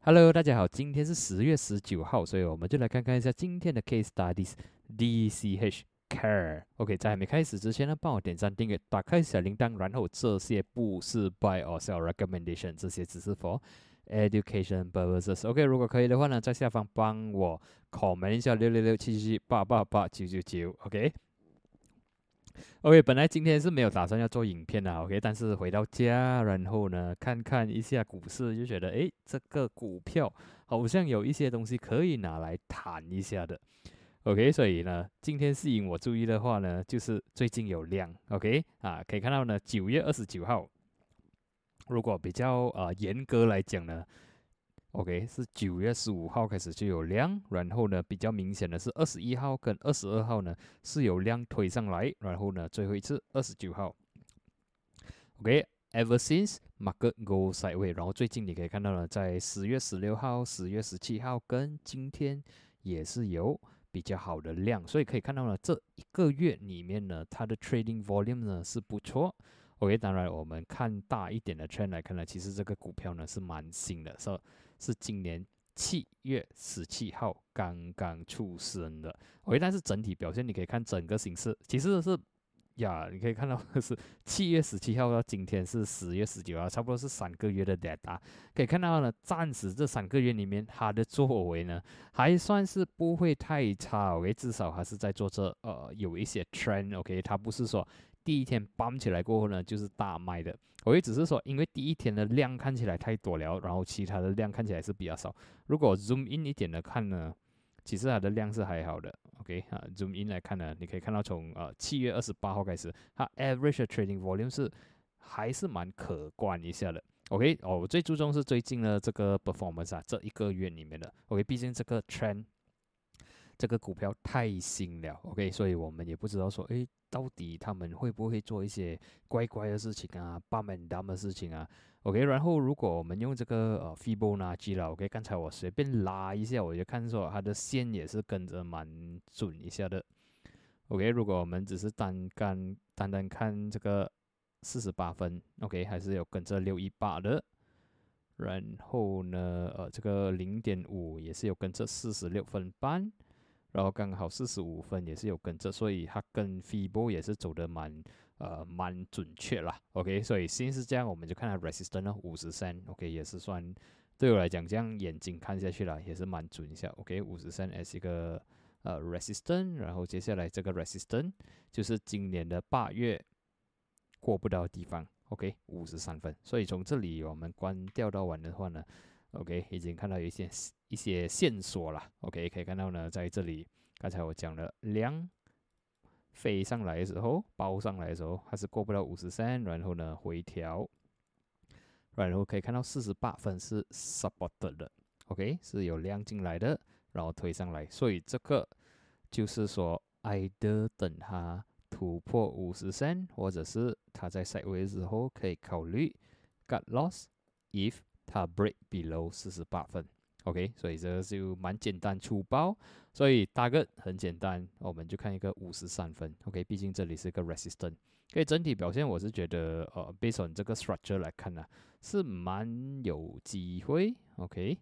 Hello，大家好，今天是十月十九号，所以我们就来看看一下今天的 Case Studies DCH Care。OK，在还没开始之前呢，帮我点赞、订阅、打开小铃铛，然后这些不是 Buy or Sell Recommendation，这些只是 for Education purposes。OK，如果可以的话呢，在下方帮我 comment 一下六六六七七七八八八九九九。OK。OK，本来今天是没有打算要做影片的，OK，但是回到家，然后呢，看看一下股市，就觉得，诶，这个股票好像有一些东西可以拿来谈一下的，OK，所以呢，今天吸引我注意的话呢，就是最近有量，OK，啊，可以看到呢，九月二十九号，如果比较呃严格来讲呢。OK，是九月十五号开始就有量，然后呢，比较明显的是二十一号跟二十二号呢是有量推上来，然后呢，最后一次二十九号。OK，ever since market go sideways，然后最近你可以看到呢，在十月十六号、十月十七号跟今天也是有比较好的量，所以可以看到呢，这一个月里面呢，它的 trading volume 呢是不错。OK，当然我们看大一点的 trend 来看呢，其实这个股票呢是蛮新的，是。是今年七月十七号刚刚出生的，OK，但是整体表现你可以看整个形势，其实是呀，你可以看到是七月十七号到今天是十月十九号，差不多是三个月的 data，可以看到呢，暂时这三个月里面它的作为呢还算是不会太差，OK，至少还是在做这呃有一些 trend，OK，它不是说。第一天搬起来过后呢，就是大卖的。我也只是说，因为第一天的量看起来太多了，然后其他的量看起来是比较少。如果 zoom in 一点的看呢，其实它的量是还好的。OK 啊，zoom in 来看呢，你可以看到从呃七月二十八号开始，它 average trading volume 是还是蛮可观一下的。OK 哦，我最注重是最近的这个 performance 啊，这一个月里面的。OK，毕竟这个 trend 这个股票太新了。OK，所以我们也不知道说，诶。到底他们会不会做一些乖乖的事情啊，霸门当的事情啊？OK，然后如果我们用这个呃 Fibonacci 了，OK，刚才我随便拉一下，我就看说它的线也是跟着蛮准一下的。OK，如果我们只是单干单单看这个四十八分，OK，还是有跟着六一八的。然后呢，呃，这个零点五也是有跟着四十六分半。然后刚好四十五分也是有跟着，所以它跟 Fibo 也是走的蛮呃蛮准确啦。OK，所以先是这样，我们就看它 resistance 呢五十三，OK 也是算对我来讲这样眼睛看下去了也是蛮准一下。OK，五十三 S 一个呃 resistance，然后接下来这个 resistance 就是今年的八月过不到的地方。OK，五十三分，所以从这里我们关掉到完的话呢。OK，已经看到一些一些线索了。OK，可以看到呢，在这里，刚才我讲了量飞上来的时候，包上来的时候，它是过不了五十三，然后呢回调，然后可以看到四十八分是 supported 的。OK，是有量进来的，然后推上来，所以这个就是说，i 得等它突破五十三，或者是它在 side way 之后，可以考虑 cut loss if。它 break below 四十八分，OK，所以这个就蛮简单粗暴，所以大概很简单，我们就看一个五十三分，OK，毕竟这里是一个 resistance，可以整体表现我是觉得，呃，based on 这个 structure 来看呢，是蛮有机会，OK，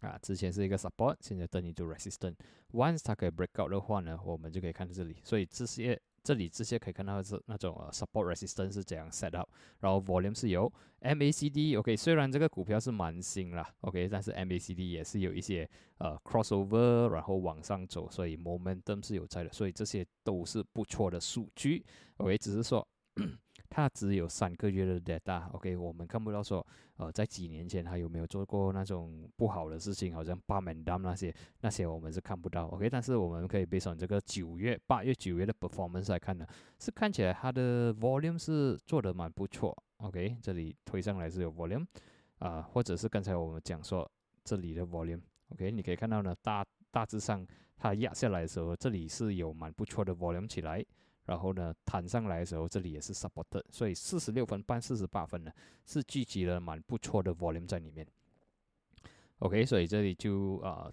啊，之前是一个 support，现在等于就 resistance，once 它可以 break out 的话呢，我们就可以看到这里，所以这些。这里这些可以看到是那种呃 support resistance 是怎样 set up，然后 volume 是有 MACD，OK，虽然这个股票是蛮新啦，OK，但是 MACD 也是有一些呃 crossover，然后往上走，所以 momentum 是有在的，所以这些都是不错的数据，OK，只是说。它只有三个月的 data，OK，我们看不到说，呃，在几年前他有没有做过那种不好的事情，好像八门 dam 那些，那些我们是看不到，OK，但是我们可以背上这个九月、八月、九月的 performance 来看呢，是看起来它的 volume 是做的蛮不错，OK，这里推上来是有 volume，啊，或者是刚才我们讲说这里的 volume，OK，你可以看到呢，大大致上它压下来的时候，这里是有蛮不错的 volume 起来。然后呢，弹上来的时候，这里也是 support，所以四十六分半、四十八分呢，是聚集了蛮不错的 volume 在里面。OK，所以这里就啊，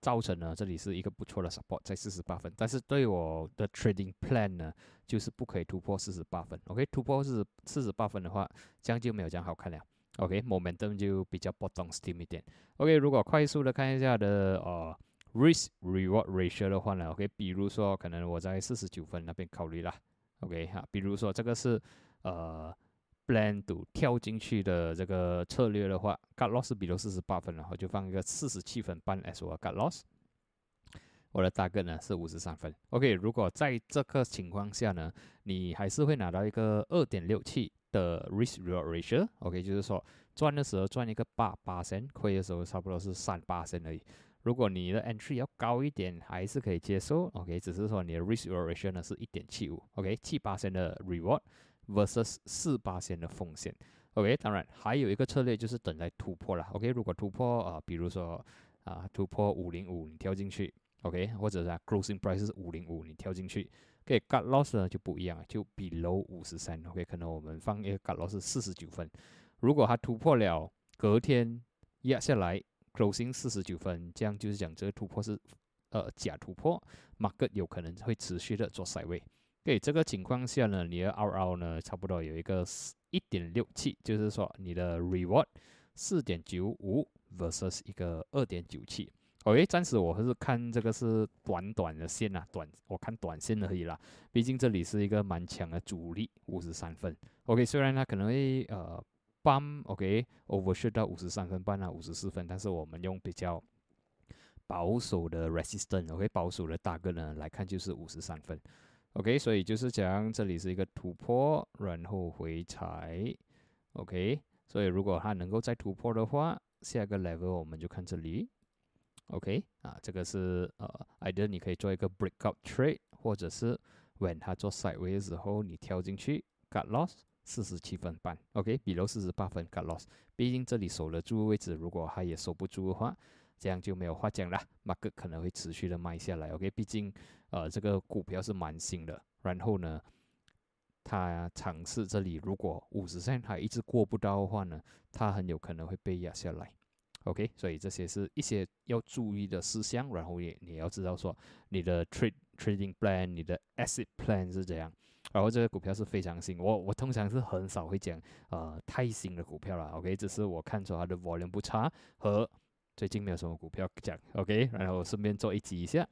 造成了这里是一个不错的 support 在四十八分，但是对我的 trading plan 呢，就是不可以突破四十八分。OK，突破是四十八分的话，这样就没有这样好看了。OK，momentum 就比较波动 steam 一点。OK，如果快速的看一下的呃 risk reward ratio 的话呢，OK，比如说可能我在四十九分那边考虑啦，OK 哈，比如说这个是呃 plan to 跳进去的这个策略的话，cut loss 比如四十八分，然后就放一个四十七分半 as 我 cut loss。我的大概呢是五十三分。OK，如果在这个情况下呢，你还是会拿到一个二点六七的 risk reward ratio。OK，就是说赚的时候赚一个八八升，亏的时候差不多是三八升而已。如果你的 entry 要高一点，还是可以接受。OK，只是说你的 risk reward ratio 呢是一点七五。OK，七八升的 reward versus 四八升的风险。OK，当然还有一个策略就是等待突破了。OK，如果突破啊，比如说啊突破五零五，你跳进去。OK，或者是 closing price 是五零五，你跳进去，OK，cut loss 呢就不一样，就 below 五十三，OK，可能我们放一个 cut loss 是四十九分，如果它突破了，隔天压下来 closing 四十九分，这样就是讲这个突破是呃假突破，market 有可能会持续的做 side。对这个情况下呢，你的 RR 呢差不多有一个一点六七，就是说你的 reward 四点九五 versus 一个二点九七。OK，暂时我还是看这个是短短的线啊，短我看短线而已啦。毕竟这里是一个蛮强的阻力，五十三分。OK，虽然它可能会呃半 OK overshoot 到五十三分半啊，五十四分，但是我们用比较保守的 resistance，OK，保守的大个呢来看就是五十三分。OK，所以就是讲这里是一个突破，然后回踩。OK，所以如果它能够再突破的话，下个 level 我们就看这里。OK，啊，这个是呃，either 你可以做一个 breakout trade，或者是 when 它做 sideways 的时候，你跳进去 cut loss 四十七分半，OK，比如四十八分 cut loss，毕竟这里守得住位置，如果它也守不住的话，这样就没有话讲了，Mark 可能会持续的卖下来，OK，毕竟呃这个股票是蛮新的，然后呢，它尝试这里如果五十线还一直过不到的话呢，它很有可能会被压下来。OK，所以这些是一些要注意的事项，然后也你要知道说你的 trade trading plan，你的 asset plan 是怎样。然后这个股票是非常新，我我通常是很少会讲呃太新的股票了。OK，只是我看出它的 volume 不差，和最近没有什么股票讲。OK，然后顺便做一集一下。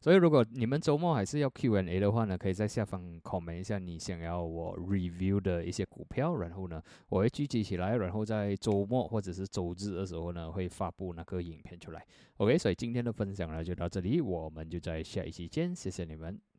所以，如果你们周末还是要 Q&A 的话呢，可以在下方 comment 一下你想要我 review 的一些股票，然后呢，我会聚集起来，然后在周末或者是周日的时候呢，会发布那个影片出来。OK，所以今天的分享呢就到这里，我们就在下一期见，谢谢你们。